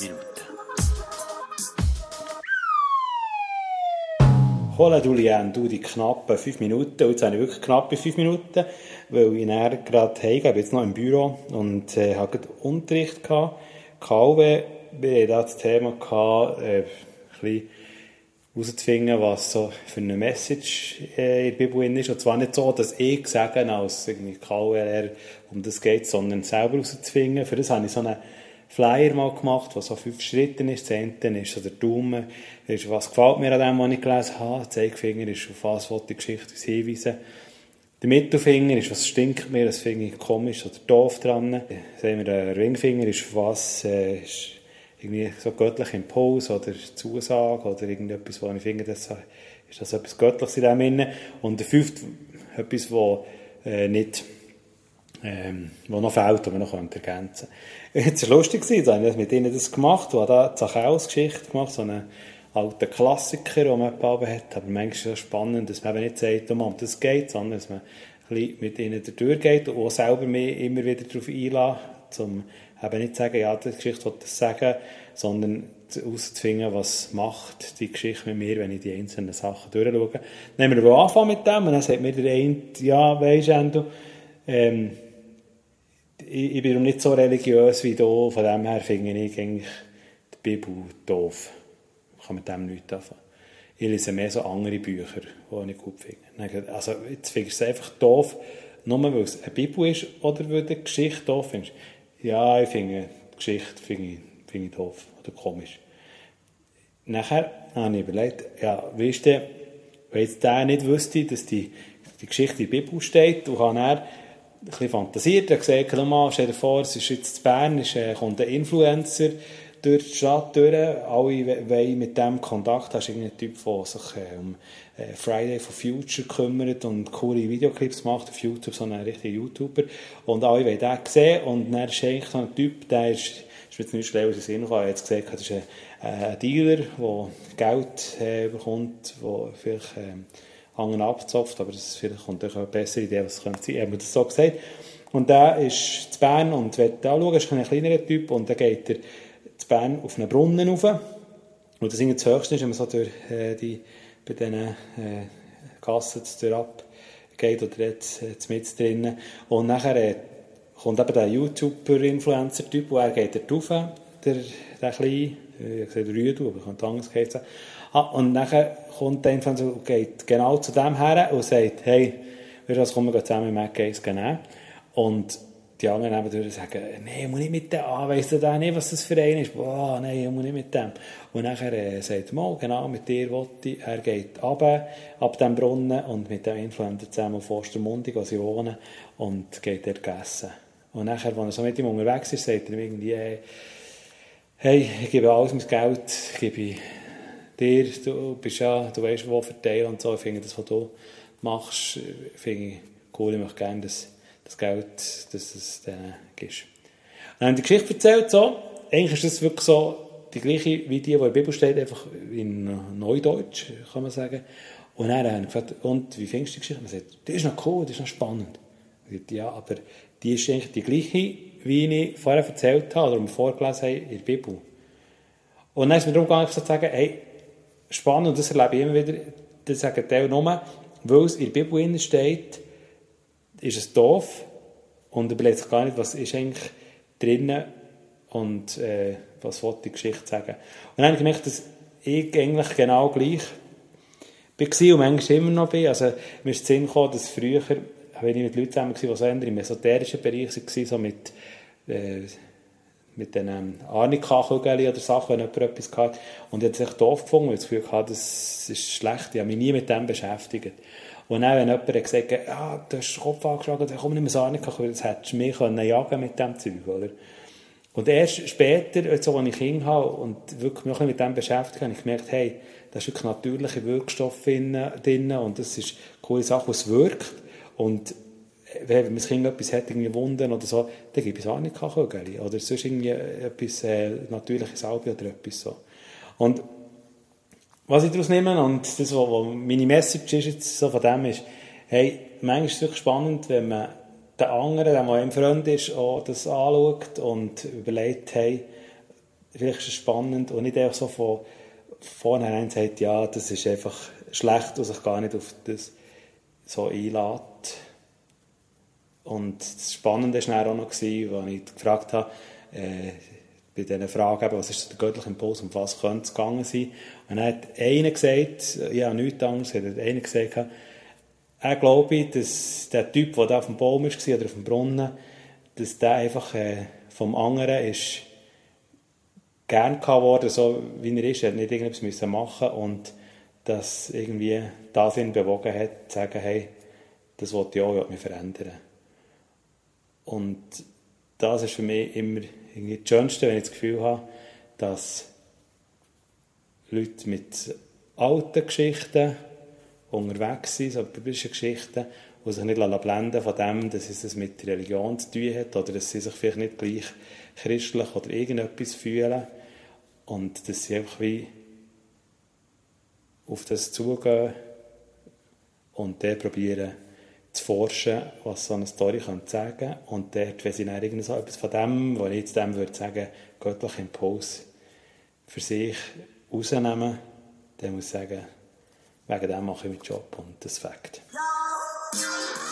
Minuten. Holen du, Lien, du die knappen 5 Minuten. Und jetzt habe ich wirklich knappe 5 Minuten, weil ich dann gerade heimgehe, bin jetzt noch im Büro und äh, habe gerade Unterricht gehabt. KW, wir hatten da das Thema gehabt, äh, ein bisschen herauszufinden, was so für eine Message äh, in der Bibel ist. Und zwar nicht so, dass ich sage, als irgendwie KWR um das geht, sondern selber herauszufinden. Für das habe ich so einen Flyer mal gemacht, der so fünf Schritte ist. Eine ist so der Daumen, ist, was gefällt mir an dem, was ich gelesen habe. Zeigefinger ist, auf was die Geschichte uns hinweisen. Der Mittelfinger ist, was stinkt mir, das finde ich komisch oder doof dran. Sehen wir, der Ringfinger ist, was äh, ist irgendwie so göttlicher Impuls oder Zusage oder irgendetwas, wo ich finde, das ist das etwas Göttliches in dem Innen. Und der fünfte, etwas, wo äh, nicht ähm, wo noch fehlt, das man noch ergänzen könnte. Es war lustig, jetzt habe ich mit ihnen das gemacht, habe da die Zachäus-Geschichte gemacht, so einen alten Klassiker, den man gebaut hat, aber manchmal ist es spannend, dass man eben nicht sagt, oh das geht, sondern dass man mit ihnen durchgeht und auch selber mich immer wieder darauf einlässt, um eben nicht zu sagen, ja, die Geschichte will das sagen, sondern herauszufinden, was macht die Geschichte mit mir, wenn ich die einzelnen Sachen durchschaue. Haben wir anfangen mit dem und dann sagt mir der eine, ja, weisst du, ähm, ich, ich bin nicht so religiös wie du, von dem her finde ich eigentlich die Bibel doof. Ich kann mit dem nichts anfangen. Ich lese mehr so andere Bücher, die ich gut finde. Also jetzt findest du es einfach doof, nur weil es eine Bibel ist oder weil du die Geschichte doof findest. Ja, ich finde die Geschichte finde ich, finde ich doof oder komisch. Nachher habe ich überlegt, ja, weißt du, wenn jetzt der nicht wüsste, dass die, die Geschichte in der Bibel steht und kann er bisschen fantasiert. Er gesagt, mal, stell dir vor, es ist jetzt in Bern, ist, äh, kommt ein Influencer durch die Stadt durch. Alle wollen mit dem Kontakt. Hast irgendeinen Typ, der sich äh, um äh, Friday for Future kümmert und coole Videoclips macht auf YouTube, so ein richtiger YouTuber. Und alle wollen den sehen. Und dann ist eigentlich so ein Typ, der ist, ist jetzt nicht schlau, was ich sehen kann. Er hat gesagt, das ist ein, ein Dealer, der Geld äh, bekommt, der vielleicht... Äh, anderen abzapft, aber das vielleicht kommt auch eine bessere Idee, was könnte sein. Er hat das so gesagt. Und der ist zu Bern und will anschauen, ist ein kleinerer Typ, und dann geht er zu Bern auf einen Brunnen rauf. Und das ist das Höchste, ist, wenn man so durch äh, die, bei diesen äh, Gassen durch ab geht oder jetzt, jetzt mit drinnen. Und nachher äh, kommt eben der YouTuber-Influencer-Typ, wo er geht da rauf, der, der kleine, ich habe gesagt Rüdu, aber könnte anders sagen. Ah, und dann kommt der Influencer und geht genau zu dem her und sagt, hey, wir kommen zusammen mit Gays nehmen. Und die anderen nebenan sagen, nein, ich muss nicht mit dem an, weiss du nicht, was das für ein ist? Boah, nein, ich muss nicht mit dem. Und nachher äh, sagt er, genau, mit dir wollte ich. Er geht runter, ab dem Brunnen und mit dem Influencer zusammen auf Ostermundig, wo sie wohnen, und geht dort essen. Und nachher, als er so mit ihm unterwegs ist, sagt er ihm irgendwie, hey, hey, ich gebe alles mein Geld, gebe dir, du bist ja, du weißt, wo verteilen und so. Ich finde das, was du machst, finde ich cool. Ich möchte gerne das, das Geld, dass es denen gibst. Und dann haben die Geschichte erzählt, so. Eigentlich ist das wirklich so die gleiche wie die, die in der Bibel steht, einfach in Neudeutsch, kann man sagen. Und dann haben gefragt, und wie findest du die Geschichte? Und man sagt, die ist noch cool, die ist noch spannend. Sagt, ja, aber die ist eigentlich die gleiche, wie ich vorher erzählt habe, oder vorgelesen haben in der Bibel. Und dann ist mir darum gegangen, zu sagen, hey, spannend, und das erlebe ich immer wieder, das sagen die nur, weil es in der Bibel steht, ist es doof und überlegt sich gar nicht, was ist eigentlich drinnen und äh, was wollte die Geschichte sagen. Und dann habe ich dass ich eigentlich genau gleich war und manchmal immer noch bin. Also mir ist Sinn gekommen, dass früher, wenn ich mit Leuten zusammen die so im esoterischen Bereich waren, so mit äh, mit den ähm, Arnika-Kügeln oder Sachen, wenn jemand etwas hat. Und ich habe es echt doof gefunden, weil ich das Gefühl hatte, das ist schlecht. Ich habe mich nie mit dem beschäftigt. Und dann, wenn jemand gesagt hat, ja, du hast den Kopf angeschlagen, dann komm nicht mehr so Arnika, das hättest du mich können jagen mit dem Zeug, oder? Und erst später, als ich Kinder habe und wirklich mich mit dem beschäftigt habe, habe ich gemerkt, hey, da ist wirklich natürliche Wirkstoff drin und das ist eine coole Sache, was wirkt. Und wenn mein Kind etwas hat, irgendwie Wunden oder so, dann ich es auch nicht Kachögeli. Oder sonst irgendwie etwas äh, natürliches Salbe oder etwas so. Und was ich daraus nehme, und das, was meine Message ist jetzt so von dem, ist, hey, manchmal ist es wirklich spannend, wenn man den anderen, der mal ein Freund ist, auch das anschaut und überlegt, hey, vielleicht ist es spannend und nicht einfach so von vornherein sagt, ja, das ist einfach schlecht und sich gar nicht auf das so einlädt. Und das Spannende war dann auch noch, als ich gefragt habe, äh, bei diesen Fragen, was ist der göttliche Impuls, um was könnte es gegangen sein. Und dann hat einer gesagt, ja, nichts anderes, hat einer gesagt, er glaube, dass der Typ, der da auf dem Baum war oder auf dem Brunnen, dass der einfach äh, vom anderen ist gern worden, so wie er ist. Er hat nicht irgendetwas machen und dass irgendwie das ihn bewogen hat, zu sagen, hey, das wollte ich auch, ich will mich verändern. Und das ist für mich immer irgendwie das Schönste, wenn ich das Gefühl habe, dass Leute mit alten Geschichten unterwegs sind, so biblische Geschichten, die sich nicht blenden von dem, dass es mit Religion zu tun hat oder dass sie sich vielleicht nicht gleich christlich oder irgendetwas fühlen und dass sie einfach wie auf das zugehen und dann probieren zu forschen, was so eine Story könnte sagen und dort, wenn sie dann irgend so etwas von dem, was ich jetzt dem würde sagen, göttlichen Impuls für sich rausnehmen, dann muss ich sagen, wegen dem mache ich meinen Job und das Fakt. Ja.